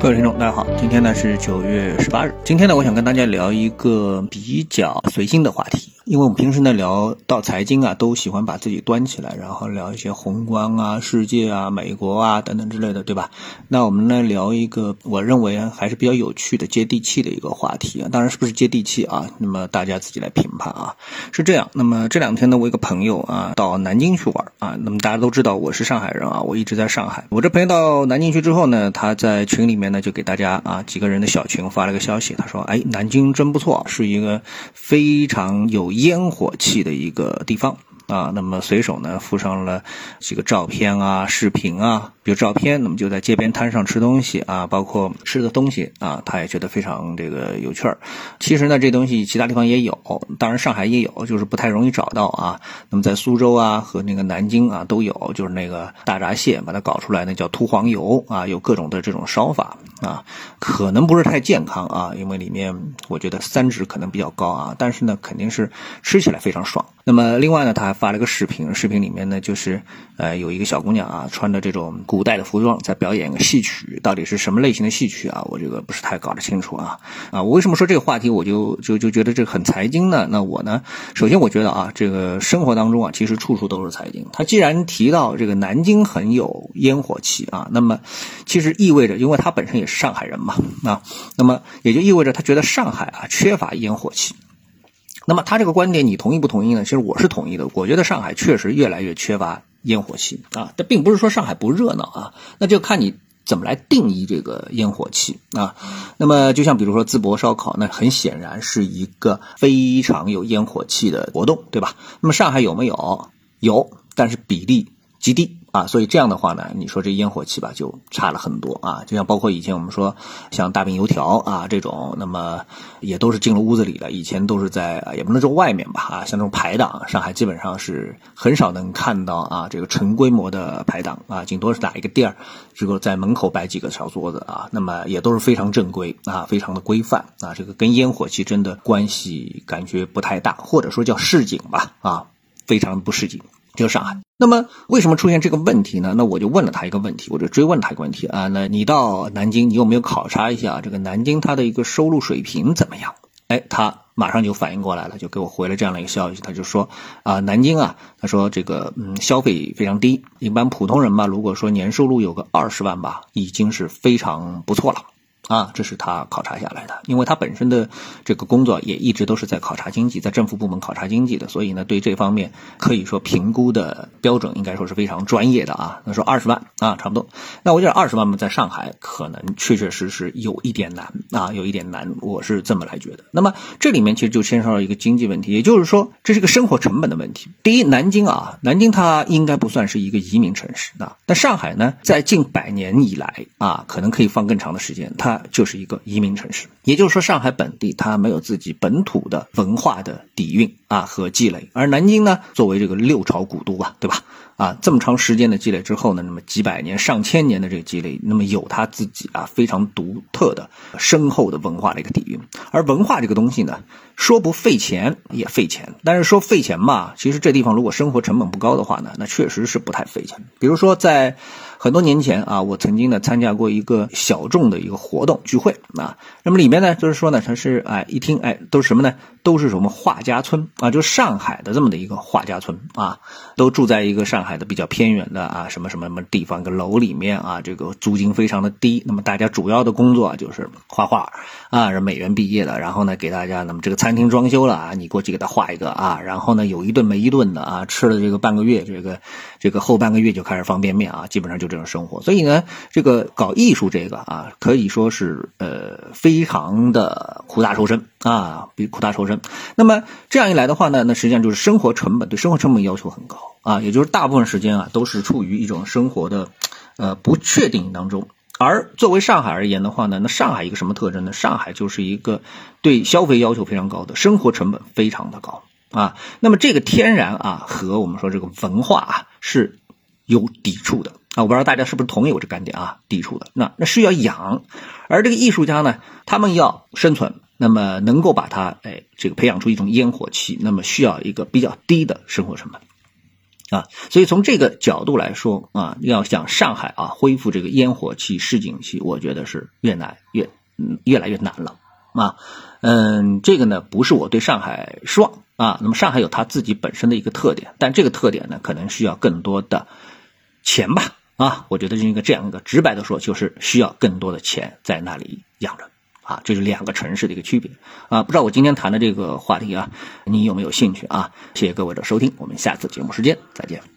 各位听众，大家好，今天呢是九月十八日。今天呢，我想跟大家聊一个比较随心的话题，因为我们平时呢聊到财经啊，都喜欢把自己端起来，然后聊一些宏观啊、世界啊、美国啊等等之类的，对吧？那我们来聊一个我认为还是比较有趣的、接地气的一个话题啊。当然是不是接地气啊？那么大家自己来评判啊。是这样，那么这两天呢，我一个朋友啊到南京去玩啊。那么大家都知道我是上海人啊，我一直在上海。我这朋友到南京去之后呢，他在群里面那就给大家啊几个人的小群发了个消息，他说：“哎，南京真不错，是一个非常有烟火气的一个地方。”啊，那么随手呢附上了几个照片啊、视频啊，比如照片，那么就在街边摊上吃东西啊，包括吃的东西啊，他也觉得非常这个有趣儿。其实呢，这东西其他地方也有，当然上海也有，就是不太容易找到啊。那么在苏州啊和那个南京啊都有，就是那个大闸蟹，把它搞出来，那叫秃黄油啊，有各种的这种烧法啊，可能不是太健康啊，因为里面我觉得三脂可能比较高啊，但是呢，肯定是吃起来非常爽。那么另外呢，他还发了个视频，视频里面呢就是呃有一个小姑娘啊，穿着这种古代的服装在表演个戏曲，到底是什么类型的戏曲啊？我这个不是太搞得清楚啊啊！我为什么说这个话题我就就就觉得这个很财经呢？那我呢，首先我觉得啊，这个生活当中啊，其实处处都是财经。他既然提到这个南京很有烟火气啊，那么其实意味着，因为他本身也是上海人嘛啊，那么也就意味着他觉得上海啊缺乏烟火气。那么他这个观点你同意不同意呢？其实我是同意的。我觉得上海确实越来越缺乏烟火气啊，这并不是说上海不热闹啊，那就看你怎么来定义这个烟火气啊。那么就像比如说淄博烧烤，那很显然是一个非常有烟火气的活动，对吧？那么上海有没有？有，但是比例极低。啊，所以这样的话呢，你说这烟火气吧，就差了很多啊。就像包括以前我们说，像大饼油条啊这种，那么也都是进了屋子里了。以前都是在也不能说外面吧啊，像这种排档，上海基本上是很少能看到啊这个成规模的排档啊，顶多是哪一个店儿，这个在门口摆几个小桌子啊，那么也都是非常正规啊，非常的规范啊。这个跟烟火气真的关系感觉不太大，或者说叫市井吧啊，非常不市井。就是上海，那么为什么出现这个问题呢？那我就问了他一个问题，我就追问他一个问题啊，那你到南京，你有没有考察一下这个南京它的一个收入水平怎么样？哎，他马上就反应过来了，就给我回了这样的一个消息，他就说啊，南京啊，他说这个嗯消费非常低，一般普通人吧，如果说年收入有个二十万吧，已经是非常不错了。啊，这是他考察下来的，因为他本身的这个工作也一直都是在考察经济，在政府部门考察经济的，所以呢，对这方面可以说评估的标准应该说是非常专业的啊。那说二十万啊，差不多。那我觉得二十万嘛，在上海可能确确实实有一点难啊，有一点难，我是这么来觉得。那么这里面其实就牵涉到一个经济问题，也就是说这是个生活成本的问题。第一，南京啊，南京它应该不算是一个移民城市啊，但上海呢，在近百年以来啊，可能可以放更长的时间，它。就是一个移民城市，也就是说，上海本地它没有自己本土的文化的底蕴啊和积累，而南京呢，作为这个六朝古都吧，对吧？啊，这么长时间的积累之后呢，那么几百年、上千年的这个积累，那么有它自己啊非常独特的、深厚的文化的一个底蕴。而文化这个东西呢，说不费钱也费钱，但是说费钱嘛，其实这地方如果生活成本不高的话呢，那确实是不太费钱。比如说在很多年前啊，我曾经呢参加过一个小众的一个活动聚会啊，那么里面呢就是说呢，它是哎一听哎都是什么呢？都是什么画家村啊？就上海的这么的一个画家村啊，都住在一个上海的比较偏远的啊什么什么什么地方一个楼里面啊，这个租金非常的低。那么大家主要的工作就是画画啊，是美院毕业的，然后呢给大家，那么这个餐厅装修了啊，你过去给他画一个啊，然后呢有一顿没一顿的啊，吃了这个半个月，这个这个后半个月就开始方便面啊，基本上就这种生活。所以呢，这个搞艺术这个啊，可以说是呃非常的苦大仇深啊，比苦大仇深。那么这样一来的话呢，那实际上就是生活成本对生活成本要求很高啊，也就是大部分时间啊都是处于一种生活的呃不确定当中。而作为上海而言的话呢，那上海一个什么特征呢？上海就是一个对消费要求非常高的，生活成本非常的高啊。那么这个天然啊和我们说这个文化啊是有抵触的啊。我不知道大家是不是同意我这观点啊？抵触的那那是要养，而这个艺术家呢，他们要生存。那么能够把它哎这个培养出一种烟火气，那么需要一个比较低的生活成本。啊，所以从这个角度来说啊，要想上海啊恢复这个烟火气、市井气，我觉得是越难越嗯越来越难了啊。嗯，这个呢不是我对上海失望啊。那么上海有它自己本身的一个特点，但这个特点呢可能需要更多的钱吧啊。我觉得是一个这样一个直白的说，就是需要更多的钱在那里养着啊。这是两个城市的一个区别啊。不知道我今天谈的这个话题啊，你有没有兴趣啊？谢谢各位的收听，我们下次节目时间再见。